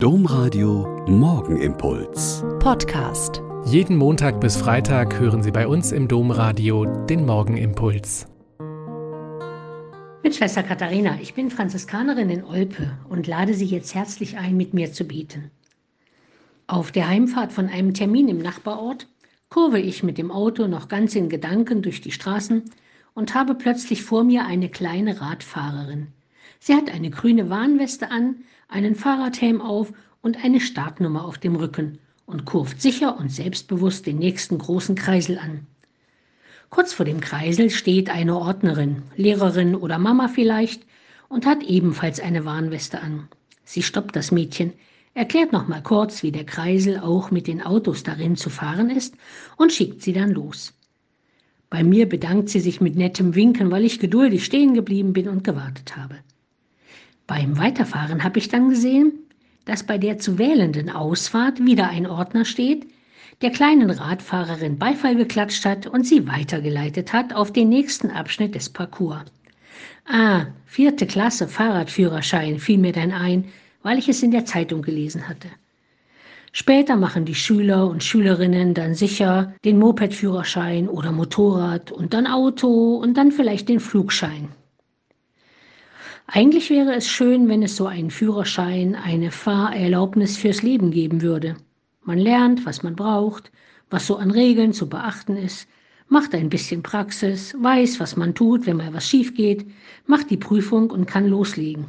Domradio Morgenimpuls. Podcast. Jeden Montag bis Freitag hören Sie bei uns im Domradio den Morgenimpuls. Mit Schwester Katharina, ich bin Franziskanerin in Olpe und lade Sie jetzt herzlich ein, mit mir zu beten. Auf der Heimfahrt von einem Termin im Nachbarort kurve ich mit dem Auto noch ganz in Gedanken durch die Straßen und habe plötzlich vor mir eine kleine Radfahrerin. Sie hat eine grüne Warnweste an, einen Fahrradhelm auf und eine Startnummer auf dem Rücken und kurft sicher und selbstbewusst den nächsten großen Kreisel an. Kurz vor dem Kreisel steht eine Ordnerin, Lehrerin oder Mama vielleicht, und hat ebenfalls eine Warnweste an. Sie stoppt das Mädchen, erklärt nochmal kurz, wie der Kreisel auch mit den Autos darin zu fahren ist und schickt sie dann los. Bei mir bedankt sie sich mit nettem Winken, weil ich geduldig stehen geblieben bin und gewartet habe. Beim Weiterfahren habe ich dann gesehen, dass bei der zu wählenden Ausfahrt wieder ein Ordner steht, der kleinen Radfahrerin Beifall geklatscht hat und sie weitergeleitet hat auf den nächsten Abschnitt des Parcours. Ah, vierte Klasse Fahrradführerschein fiel mir dann ein, weil ich es in der Zeitung gelesen hatte. Später machen die Schüler und Schülerinnen dann sicher den Mopedführerschein oder Motorrad und dann Auto und dann vielleicht den Flugschein. Eigentlich wäre es schön, wenn es so einen Führerschein, eine Fahrerlaubnis fürs Leben geben würde. Man lernt, was man braucht, was so an Regeln zu beachten ist, macht ein bisschen Praxis, weiß, was man tut, wenn mal was schief geht, macht die Prüfung und kann loslegen.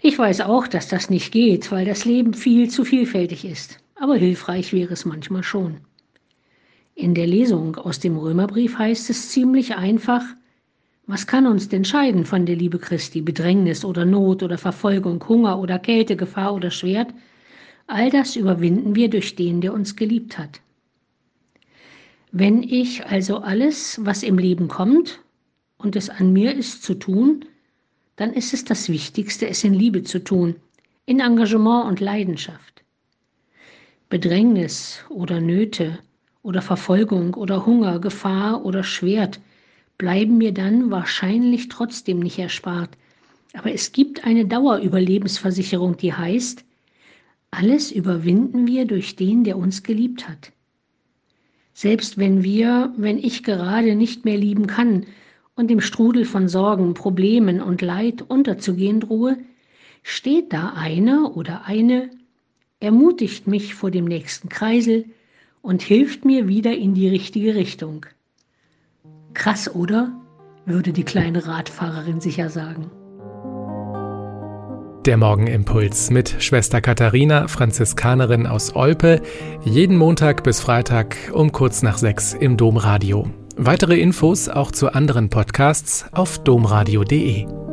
Ich weiß auch, dass das nicht geht, weil das Leben viel zu vielfältig ist, aber hilfreich wäre es manchmal schon. In der Lesung aus dem Römerbrief heißt es ziemlich einfach, was kann uns denn scheiden von der Liebe Christi? Bedrängnis oder Not oder Verfolgung, Hunger oder Kälte, Gefahr oder Schwert? All das überwinden wir durch den, der uns geliebt hat. Wenn ich also alles, was im Leben kommt und es an mir ist zu tun, dann ist es das Wichtigste, es in Liebe zu tun, in Engagement und Leidenschaft. Bedrängnis oder Nöte oder Verfolgung oder Hunger, Gefahr oder Schwert – bleiben mir dann wahrscheinlich trotzdem nicht erspart. Aber es gibt eine Dauerüberlebensversicherung, die heißt, alles überwinden wir durch den, der uns geliebt hat. Selbst wenn wir, wenn ich gerade nicht mehr lieben kann und im Strudel von Sorgen, Problemen und Leid unterzugehen drohe, steht da einer oder eine, ermutigt mich vor dem nächsten Kreisel und hilft mir wieder in die richtige Richtung. Krass, oder? würde die kleine Radfahrerin sicher sagen. Der Morgenimpuls mit Schwester Katharina, Franziskanerin aus Olpe, jeden Montag bis Freitag um kurz nach sechs im Domradio. Weitere Infos auch zu anderen Podcasts auf domradio.de.